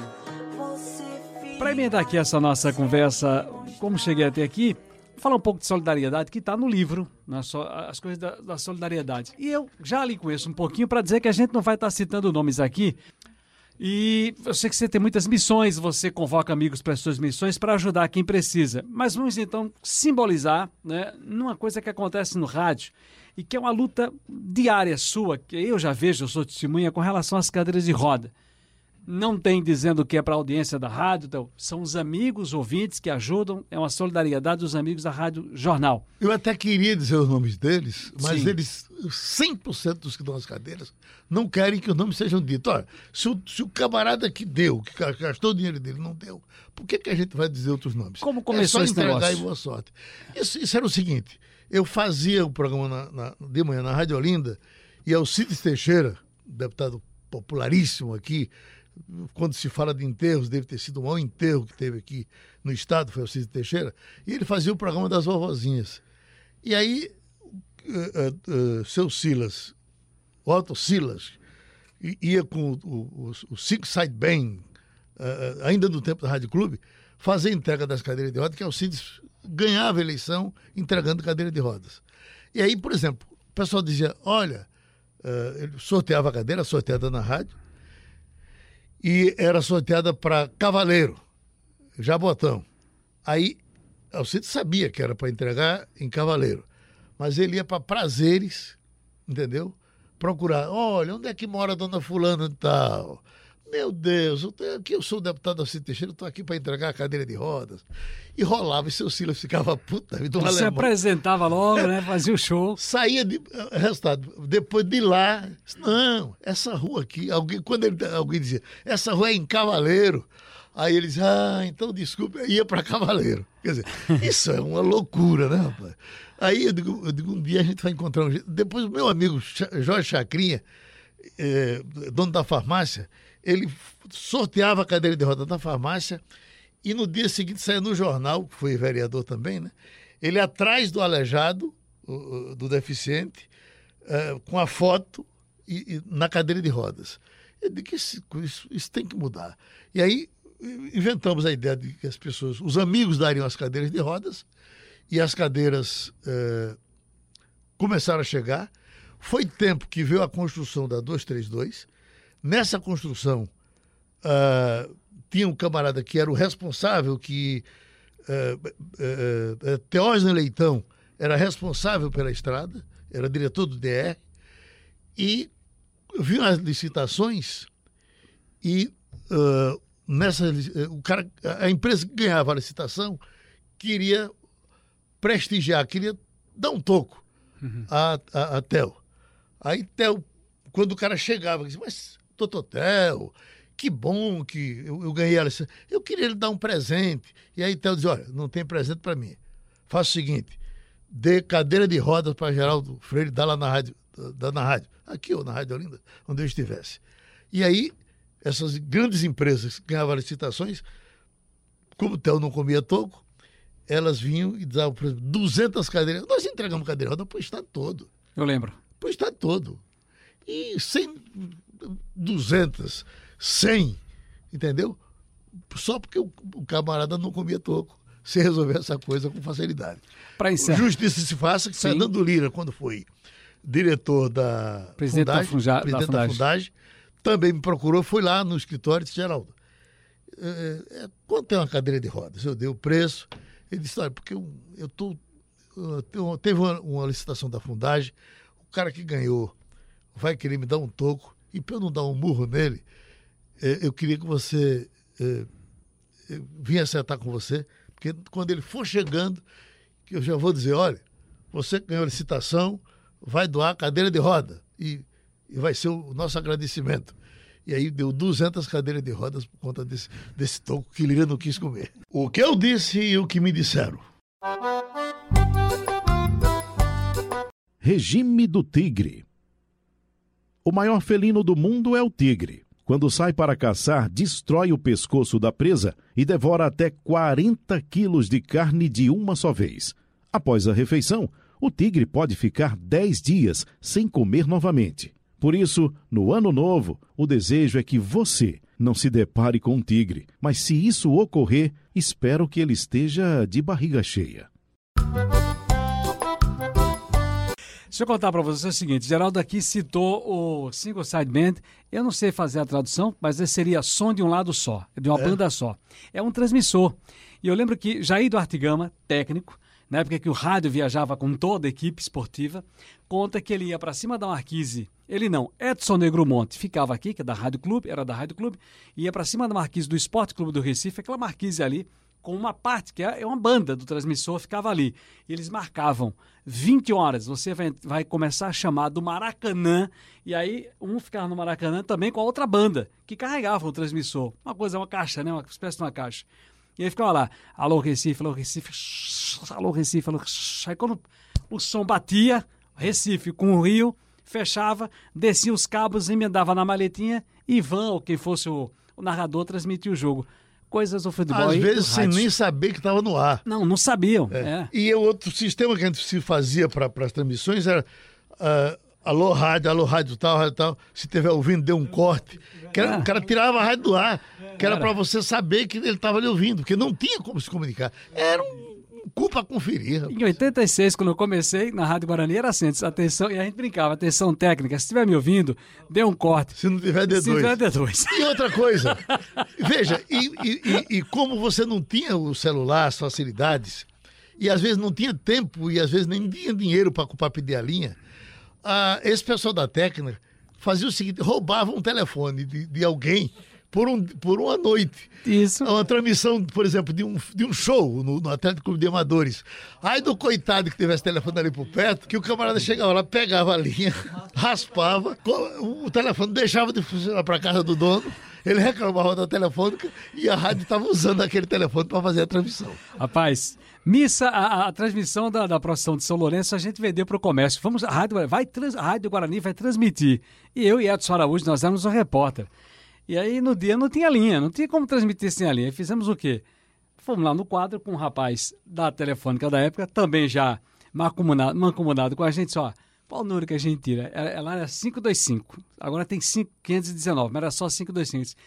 para emendar aqui essa nossa conversa, como cheguei até aqui, falar um pouco de solidariedade que está no livro, né, as coisas da, da, solidariedade. E eu já lhe conheço um pouquinho para dizer que a gente não vai estar tá citando nomes aqui. E eu sei que você tem muitas missões, você convoca amigos para as suas missões para ajudar quem precisa. Mas vamos então simbolizar né, numa coisa que acontece no rádio e que é uma luta diária sua, que eu já vejo, eu sou testemunha, com relação às cadeiras de roda não tem dizendo que é para a audiência da rádio, então, são os amigos ouvintes que ajudam, é uma solidariedade dos amigos da Rádio Jornal. Eu até queria dizer os nomes deles, mas Sim. eles, 100% dos que dão as cadeiras, não querem que os nomes sejam ditos. Olha, se o, se o camarada que deu, que gastou o dinheiro dele, não deu, por que, que a gente vai dizer outros nomes? Como começou é só entregar negócio? e boa sorte. Isso, isso, era o seguinte, eu fazia o programa na, na, de manhã na Rádio Olinda e Alcides Teixeira, deputado popularíssimo aqui, quando se fala de enterros, deve ter sido o maior enterro que teve aqui no estado, foi o Cid Teixeira, e ele fazia o programa das vovozinhas. E aí, uh, uh, uh, seu Silas, o Otto Silas, ia com o, o, o Six Side Band, ainda no tempo da Rádio Clube, fazer entrega das cadeiras de rodas, que Alcides ganhava a eleição entregando cadeira de rodas. E aí, por exemplo, o pessoal dizia, olha, ele sorteava a cadeira, sorteada na rádio, e era sorteada para Cavaleiro, Jabotão. Aí Alcides sabia que era para entregar em Cavaleiro, mas ele ia para Prazeres, entendeu? Procurar, olha, onde é que mora a dona fulana e tal? Meu Deus, eu tenho, aqui eu sou o deputado Alcides Teixeira, estou aqui para entregar a cadeira de rodas. E rolava, e seu Silas ficava puta. Você apresentava logo, né? Fazia o show. Saía de. Eh, resultado, depois de lá, não, essa rua aqui, alguém, quando ele, alguém dizia, essa rua é em Cavaleiro. Aí ele dizia, ah, então desculpe, ia para Cavaleiro. Quer dizer, [LAUGHS] isso é uma loucura, né, rapaz? Aí eu digo, eu digo, um dia a gente vai encontrar um jeito. Depois o meu amigo Jorge Chacrinha, eh, dono da farmácia, ele sorteava a cadeira de roda da farmácia e no dia seguinte saía no jornal, que foi vereador também, né? Ele atrás do aleijado, do deficiente, uh, com a foto e, na cadeira de rodas. Eu disse que isso, isso, isso, tem que mudar. E aí inventamos a ideia de que as pessoas, os amigos dariam as cadeiras de rodas e as cadeiras uh, começaram a chegar. Foi tempo que veio a construção da 232, Nessa construção, uh, tinha um camarada que era o responsável, que uh, uh, Leitão era responsável pela estrada, era diretor do DR, e viu as licitações e nessa, eh, o cara, a empresa que ganhava a licitação queria prestigiar, queria dar um toco a, a, a Tel. Aí Tel, quando o cara chegava, disse, mas doutor Tel, que bom que eu, eu ganhei a licença. Eu queria lhe dar um presente. E aí Tel dizia, olha, não tem presente para mim. Faça o seguinte, dê cadeira de rodas para Geraldo Freire, dá lá na rádio, dá na rádio, aqui ou na Rádio Olinda, onde eu estivesse. E aí, essas grandes empresas que ganhavam licitações, como o Tel não comia toco, elas vinham e davam, por exemplo, 200 cadeiras. Nós entregamos cadeira de roda para o estado todo Eu lembro. para o estado todo. E 100, 200, 100, entendeu? Só porque o, o camarada não comia toco. Você resolver essa coisa com facilidade. Para encerrar. Justiça se faça, que. Fernando Lira, quando foi diretor da Presidente da Funja- da presidente da Fundagem. Fundagem, também me procurou, foi lá no escritório e disse, Geraldo, é, é, quanto é uma cadeira de rodas? Eu dei o preço. Ele disse, olha, porque eu, eu tô, eu teve uma, uma licitação da Fundagem, o cara que ganhou vai querer me dar um toco, e para eu não dar um murro nele, eh, eu queria que você eh, eh, vinha acertar com você, porque quando ele for chegando, eu já vou dizer, olha, você que ganhou a licitação, vai doar cadeira de roda, e, e vai ser o nosso agradecimento. E aí deu 200 cadeiras de rodas por conta desse, desse toco que Lira não quis comer. O que eu disse e o que me disseram. Regime do tigre. O maior felino do mundo é o tigre. Quando sai para caçar, destrói o pescoço da presa e devora até 40 quilos de carne de uma só vez. Após a refeição, o tigre pode ficar 10 dias sem comer novamente. Por isso, no ano novo, o desejo é que você não se depare com um tigre, mas se isso ocorrer, espero que ele esteja de barriga cheia. Deixa eu contar para você o seguinte: Geraldo aqui citou o Single Side Band. Eu não sei fazer a tradução, mas esse seria som de um lado só, de uma banda só. É um transmissor. E eu lembro que Jair Duarte Gama, técnico, na época que o rádio viajava com toda a equipe esportiva, conta que ele ia para cima da marquise. Ele não, Edson Negromonte ficava aqui, que é da Rádio Clube, era da Rádio Clube, ia para cima da marquise do Esporte Clube do Recife, aquela marquise ali, com uma parte, que é é uma banda do transmissor, ficava ali. E eles marcavam 20 horas, você vai, vai começar a chamar do Maracanã, e aí um ficava no Maracanã também com a outra banda, que carregava o transmissor. Uma coisa, uma caixa, né? Uma espécie de uma caixa. E aí ficava lá, alô Recife, alô Recife, [LAUGHS] alô Recife, alô Recife. [LAUGHS] Aí quando o som batia, Recife com o Rio, fechava, descia os cabos, emendava na maletinha, e Ivan, ou quem fosse o, o narrador, transmitia o jogo. Coisas do futebol Às vezes sem rádio. nem saber que estava no ar. Não, não sabiam. É. É. E o outro sistema que a gente se fazia para as transmissões era ah, alô rádio, alô rádio tal, rádio tal. Se estiver ouvindo, dê um corte. Que era- É. O cara tirava a rádio do ar, que era para você saber que ele estava lhe ouvindo, porque não tinha como se comunicar. Era um cu para conferir. rapaz. Em 86, quando eu comecei na Rádio Guarani, era assim, atenção, e a gente brincava, atenção técnica, se estiver me ouvindo, dê um corte. Se não tiver Se D2. tiver D2. E outra coisa, [LAUGHS] veja, e, e- e- e como você não tinha o celular, as facilidades, e às vezes não tinha tempo, e às vezes nem tinha dinheiro para pedir a linha, ah, esse pessoal da técnica fazia o seguinte: roubava um telefone de, de alguém por, um, por uma noite. Isso. Uma transmissão, por exemplo, de um, de um show no, no Atlético Clube de Amadores. Aí do coitado que tivesse telefone ali por perto, que o camarada chegava lá, pegava a linha, [LAUGHS] raspava, o telefone deixava de funcionar para casa do dono, ele reclamava da telefônica e a rádio estava usando aquele telefone para fazer a transmissão. Rapaz, missa, a, a- transmissão da, da procissão de São Lourenço a gente vendeu para o comércio. Vamos, a Rádio, vai trans, a Rádio Guarani vai transmitir. E eu e Edson Araújo, nós éramos o repórter. E aí no dia não tinha linha, não tinha como transmitir sem a linha. Fizemos o quê? Fomos lá no quadro com um rapaz da telefônica da época, também já mancomunado, mancomunado com a gente, só. Qual o número que a gente tira? Ela era 525, agora tem 5, 519, mas era só 525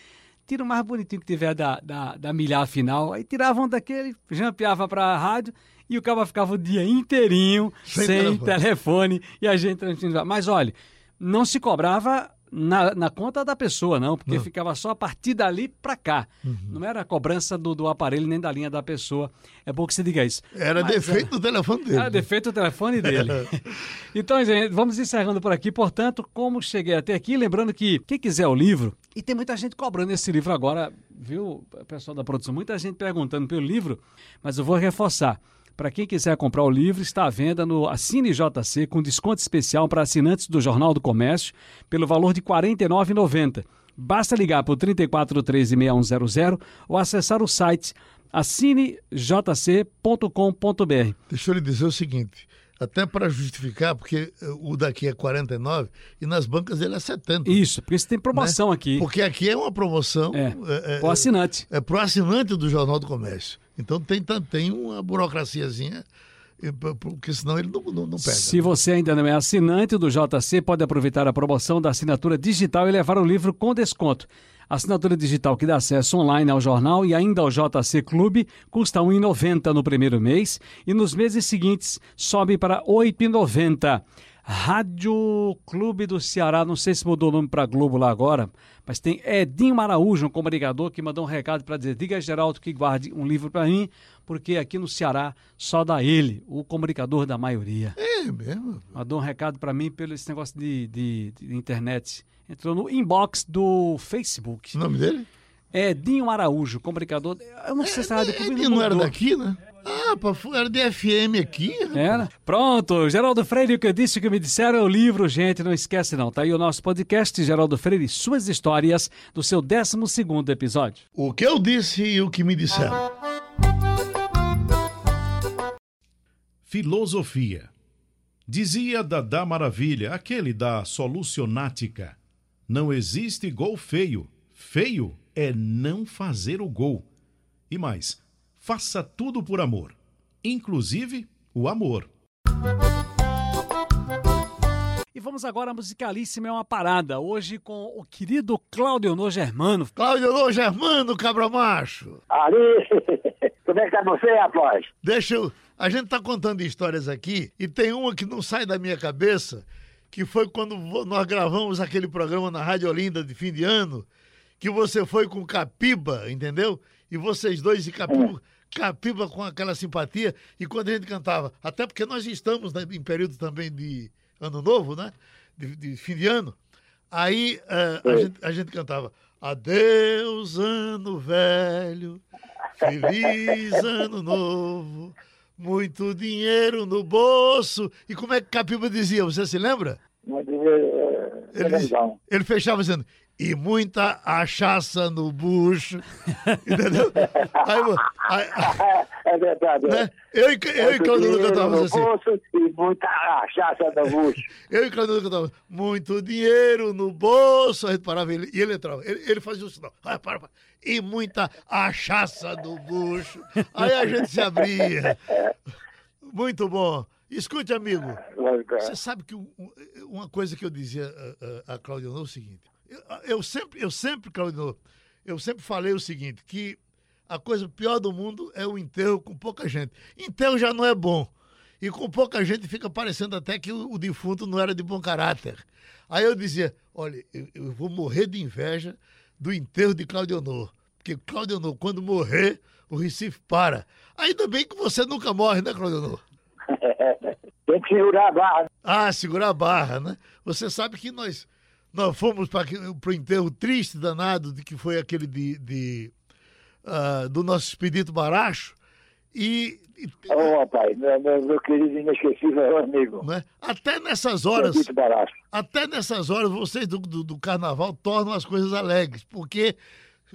tira o mais bonitinho que tiver da, da, da milhar final. Aí tiravam daquele, jampeava para a rádio e o cara ficava o dia inteirinho Sem sem, telefone. telefone. e a gente transmitindo. Mas olha, não se cobrava na, na conta da pessoa, não, porque Não. ficava só a partir dali para cá. Não era a cobrança do, do aparelho nem da linha da pessoa. É bom que você diga isso. Era Mas, defeito do telefone dele. Ah, defeito o telefone dele. [LAUGHS] então, gente, vamos encerrando por aqui. Portanto, como cheguei até aqui, lembrando que quem quiser o livro, e tem muita gente cobrando esse livro agora, viu, pessoal da produção? Muita gente perguntando pelo livro, mas eu vou reforçar. Para quem quiser comprar o livro, está à venda no Assine JC com desconto especial para assinantes do Jornal do Comércio pelo valor de R$ 49,90. Basta ligar para o 34136100 ou acessar o site assinejc.com.br. Deixa eu lhe dizer o seguinte, até para justificar, porque eh, o daqui é 49 e nas bancas ele é 70. Isso, porque você tem promoção né? aqui. Porque aqui é uma promoção É, é, o assinante. é pro assinante do Jornal do Comércio. Então tem, tem uma burocraciazinha, porque senão ele não, não, não pega. Se você ainda não é assinante do JC, pode aproveitar a promoção da assinatura digital e levar o livro com desconto. A assinatura digital que dá acesso online ao jornal e ainda ao JC Clube custa R$ 1,90 no primeiro mês e nos meses seguintes sobe para R$ 8,90. Rádio Clube do Ceará, não sei se mudou o nome para Globo lá agora, mas tem Edinho Araújo, um comunicador, que mandou um recado para dizer: diga a Geraldo que guarde um livro para mim, porque aqui no Ceará só dá ele, o comunicador da maioria. É mesmo. Mandou um recado para mim pelo esse negócio de, de- de internet. Entrou no inbox do Facebook. O nome dele? É Dinho Araújo, comunicador. Eu não sei se a Rádio Clube Ele não era daqui, né? Ah, foi- era de FM aqui. Era? Pronto, Geraldo Freire, o que eu disse, o que me disseram é o livro, gente, não esquece não. Tá aí o nosso podcast, Geraldo Freire, suas histórias, do seu 12º episódio. O que eu disse e o que me disseram. Filosofia. Dizia Dadá Maravilha, aquele da solucionática. Não existe gol feio. Feio é não fazer o gol. E mais, faça tudo por amor, inclusive o amor. E vamos agora, a musicalíssima é uma parada, hoje com o querido Claudio No Germano. Cláudio Lô Germano, cabra macho. Ali, [LAUGHS] como é que tá você, rapaz? Deixa eu. A gente tá contando histórias aqui e tem uma que não sai da minha cabeça, que foi quando nós gravamos aquele programa na Rádio Olinda de fim de ano, que você foi com Capiba, entendeu? E vocês dois e Capiba, Capiba com aquela simpatia. E quando a gente cantava, até porque nós estamos né, em período também de ano novo, né? De, de fim de ano. Aí eh, a, gente, a gente cantava Adeus, ano velho, feliz ano novo, muito dinheiro no bolso. E como é que Capiba dizia? Você se lembra? É, é, Ele, ele fechava dizendo, e muita achaça no bucho. [LAUGHS] Entendeu? Aí, aí- É verdade. né? Eu e, eu e dinheiro cantávamos no assim. bolso E muita cachaça no bucho. [LAUGHS] Eu e Claudio cantávamos, muito dinheiro no bolso. A gente parava ele, e ele entrava. Ele, ele fazia o sinal. Ah, para, para. E muita achaça no bucho. Aí a gente se abria. Muito bom. Escute, amigo. Você sabe que um- um- uma coisa que eu dizia a, a, a Claudio é o seguinte. Eu, eu sempre, eu sempre, Claudio, eu sempre falei o seguinte, que a coisa pior do mundo é o enterro com pouca gente. Enterro já não é bom. E com pouca gente fica parecendo até que o, o defunto não era de bom caráter. Aí eu dizia, olha, eu, eu vou morrer de inveja do enterro de Claudio Honor. Porque Claudio Honor, quando morrer, o Recife para. Ainda bem que você nunca morre, né, Claudio Honor? [LAUGHS] Tem que segurar a barra. Ah, segurar a barra, né? Você sabe que nós, nós fomos para o enterro triste, danado, de que foi aquele de, de, ah, do nosso expedito Baracho. E, e, Ô, rapaz, meu, meu, querido inesquecível amigo. né? até nessas horas, até nessas horas, vocês do, do, do carnaval tornam as coisas alegres, porque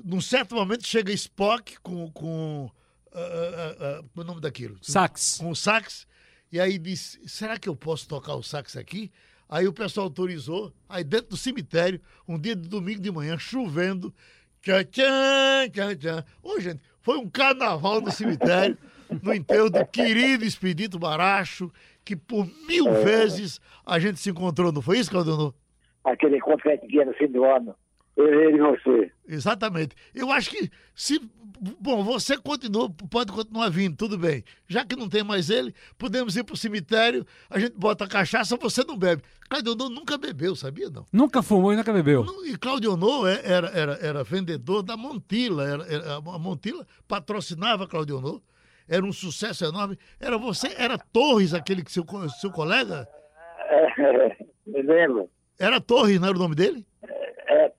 num certo momento chega Spock com, com ah, ah, o nome daquilo? Sax. com o sax, e aí disse, será que eu posso tocar o sax aqui? Aí o pessoal autorizou, aí dentro do cemitério, um dia de domingo de manhã, chovendo, tchan, tchan, tchan, tchan. Ô, gente, foi um carnaval no cemitério, no enterro do querido Expedito Baracho, que por mil vezes a gente se encontrou, não foi isso, Claudionor? Aquele encontro que a gente tinha no fim do ano. Errei de você. Exatamente. Eu acho que se. Bom, você continua, pode continuar vindo, tudo bem. Já que não tem mais ele, podemos ir pro cemitério, a gente bota a cachaça, você não bebe. Claudionor nunca bebeu, sabia não? Nunca fumou e nunca bebeu. E Claudionor é- era, era, era vendedor da Montila. Era, era- a Montila patrocinava Claudionor. Era um sucesso enorme. Era você, era Torres, aquele que seu, seu colega? É, me lembro. Era Torres, não era o nome dele?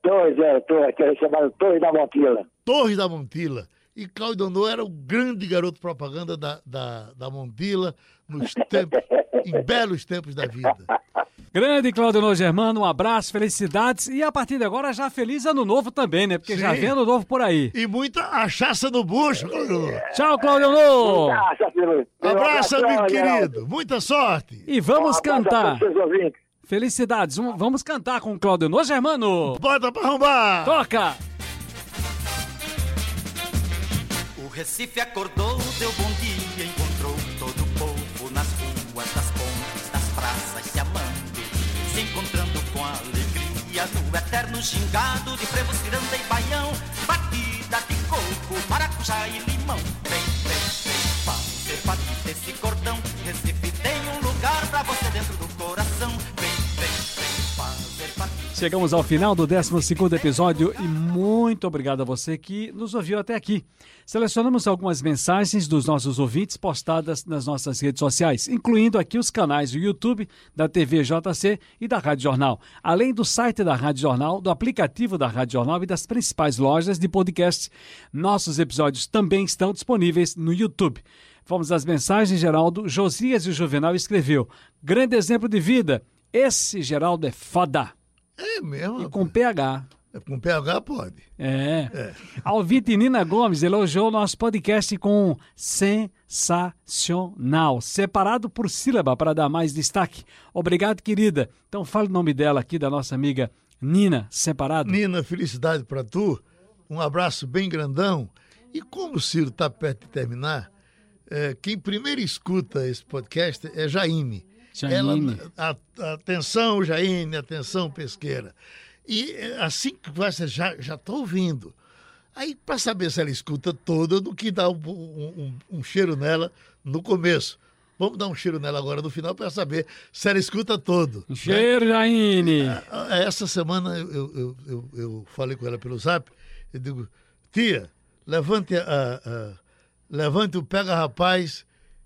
É, Torres, é, Torres, que era chamado Torres da Montila. Torres da Montila. E Claudionor era o grande garoto propaganda da, da, da Montila nos tempos, [LAUGHS] em belos tempos da vida. Grande Claudio Germano, um abraço, felicidades e a partir de agora já feliz ano novo também, né? Porque já Sim. vem ano novo por aí. E muita achaça no bucho, Claudionor. Tchau, Claudio! Abraço, filho. Abraço, amigo querido. Muita sorte. E vamos Um abraço a cantar. todos os seus ouvintes. Felicidades, um- vamos cantar com o Claudio Germano. Bota pra arrombar. Toca! O Recife acordou, deu bom dia, encontrou todo o povo nas ruas, das pontes, das praças, se amando, se encontrando com alegria no eterno gingado de frevo, ciranda e baião, batida de coco, maracujá e limão. Vem, vem, vem, parte desse cordão. Recife Chegamos ao final do 12º episódio e muito obrigado a você que nos ouviu até aqui. Selecionamos algumas mensagens dos nossos ouvintes postadas nas nossas redes sociais, incluindo aqui os canais do YouTube, da TV JC e da Rádio Jornal, além do site da Rádio Jornal, do aplicativo da Rádio Jornal e das principais lojas de podcast. Nossos episódios também estão disponíveis no YouTube. Vamos às mensagens, Geraldo. Josias e Juvenal escreveu: Grande exemplo de vida. Esse Geraldo é foda. É mesmo. E com PH. Com PH pode. É. A ouvinte Nina Gomes elogiou nosso podcast com sensacional, separado por sílaba para dar mais destaque. Obrigado, querida. Então fale o nome dela aqui, da nossa amiga Nina, separado. Nina, felicidade pra tu. Um abraço bem grandão. E como o Ciro tá perto de terminar, é, quem primeiro escuta esse podcast é Jaime. Ela, a- atenção, Jaime, atenção, pesqueira. E é, assim que vai, você já já tá ouvindo. Aí, para saber se ela escuta toda, eu não quis dar um, um- um- cheiro nela no começo. Vamos dar um cheiro nela agora no final para saber se ela escuta todo. né? Cheiro, Jaine. Ah, Essa semana eu, eu, eu, eu- eu falei com ela pelo zap. Eu digo, tia, levante, a, a- levante o pega rapaz,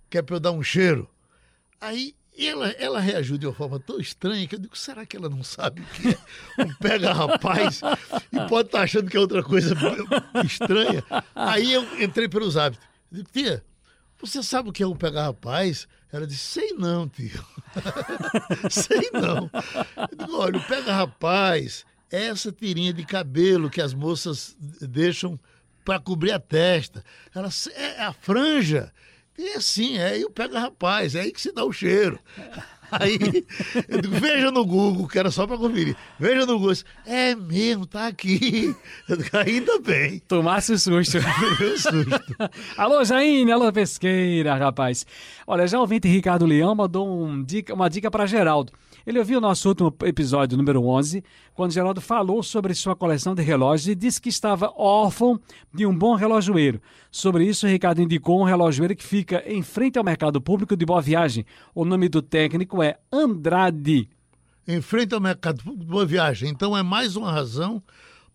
que é para eu dar um cheiro. Aí ela, ela reagiu de uma forma tão estranha que eu digo, será que ela não sabe o que é um pega rapaz? E pode estar achando que é outra coisa estranha. Aí eu entrei pelo zap. Eu digo, tia, você sabe o que é um pega rapaz? Ela disse, sei não, tio. [LAUGHS] sei não. Eu digo, olha, o pega rapaz é essa tirinha de cabelo que as moças deixam para cobrir a testa. Ela é a franja. E assim, é aí o pega rapaz, é aí que se dá o cheiro. Aí eu digo, veja no Google, que era só para conferir. Veja no Google. É mesmo, tá aqui. Eu digo, ainda bem. Tomasse o susto. [LAUGHS] Susto. alô, Jaine, alô, pesqueira, rapaz. Olha, já o ouvinte Ricardo Leão mandou um dica, uma dica para Geraldo. Ele ouviu o nosso último episódio, número 11, quando Geraldo falou sobre sua coleção de relógios e disse que estava órfão de um bom relojoeiro. Sobre isso, Ricardo indicou um relojoeiro que fica em frente ao mercado público de Boa Viagem. O nome do técnico é Andrade. em frente ao mercado público de Boa Viagem. Então é mais uma razão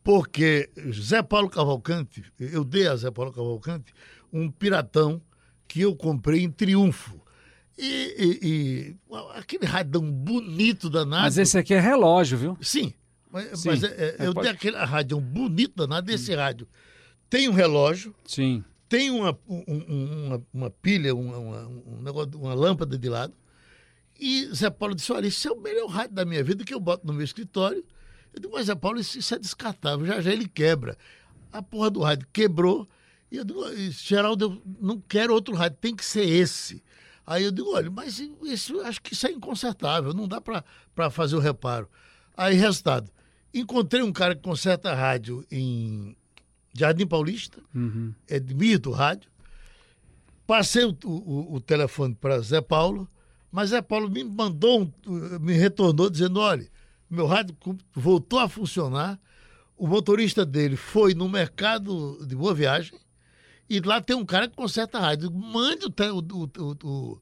porque Zé Paulo Cavalcante, eu dei a Zé Paulo Cavalcante um piratão que eu comprei em Triunfo. E, e- e aquele radão bonito danado. Mas esse aqui é relógio, viu? Sim, mas, Sim. mas é- é, É, eu pode- dei aquele radão bonito danado. Esse rádio tem um relógio, Sim. tem uma, um- um- uma, uma pilha, uma, uma- um negócio, uma lâmpada de lado. E Zé Paulo disse: Olha, isso é o melhor rádio da minha vida que eu boto no meu escritório. Eu digo, mas Zé Paulo, isso, isso é descartável, já já ele quebra. A porra do rádio quebrou. E eu digo, Geraldo, eu não quero outro rádio, tem que ser esse. Aí eu digo, olha, mas isso, acho que isso é inconsertável, não dá para fazer o reparo. Aí, resultado, encontrei um cara que conserta rádio em Jardim Paulista, Edmir Rádio. Passei o, o- o telefone para Zé Paulo, mas Zé Paulo me mandou, um- me retornou dizendo: olha, meu rádio voltou a funcionar, o motorista dele foi no mercado de Boa Viagem e lá tem um cara que conserta a rádio. Mande o, o,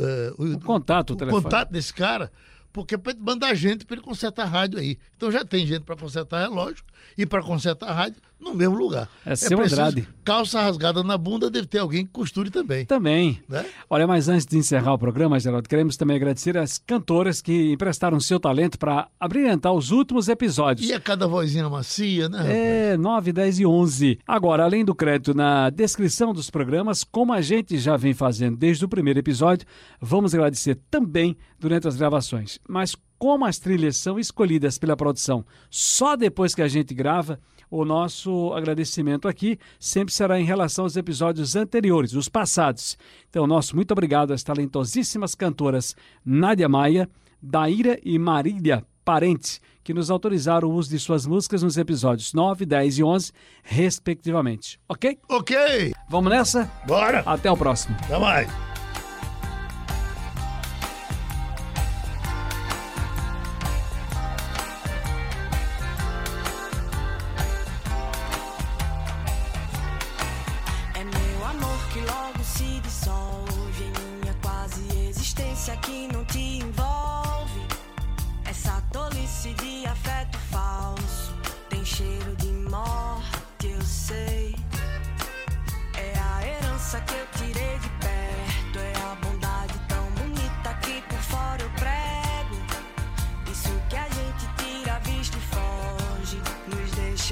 é, o- O contato, o contato desse cara, porque para mandar gente para ele consertar a rádio aí. Então já tem gente para consertar relógio e para consertar a rádio no mesmo lugar. É seu preciso- Andrade. Calça rasgada na bunda, deve ter alguém que costure também. Também. Né? Olha, mas antes de encerrar o programa, Geraldo, queremos também agradecer as cantoras que emprestaram seu talento para abrilhantar os últimos episódios. E a cada vozinha macia, né? rapaz? É, 9, 10 e 11. Agora, além do crédito na descrição dos programas, como a gente já vem fazendo desde o primeiro episódio, vamos agradecer também durante as gravações. Mas como as trilhas são escolhidas pela produção só depois que a gente grava, o nosso agradecimento aqui sempre será em relação aos episódios anteriores, os passados. Então, nosso muito obrigado às talentosíssimas cantoras Nádia Maia, Daíra e Marília Parente, que nos autorizaram o uso de suas músicas nos episódios 9, 10 e 11, respectivamente. Ok? Ok, Vamos nessa? bora. Até o próximo. Até mais.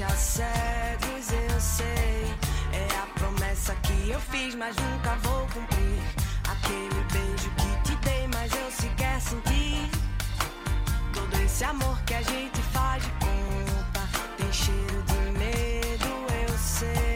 Deixa cegos, eu sei. É a promessa que eu fiz, mas nunca vou cumprir. Aquele beijo que te dei, mas eu sequer senti. Todo esse amor que a gente faz de conta tem cheiro de medo, eu sei.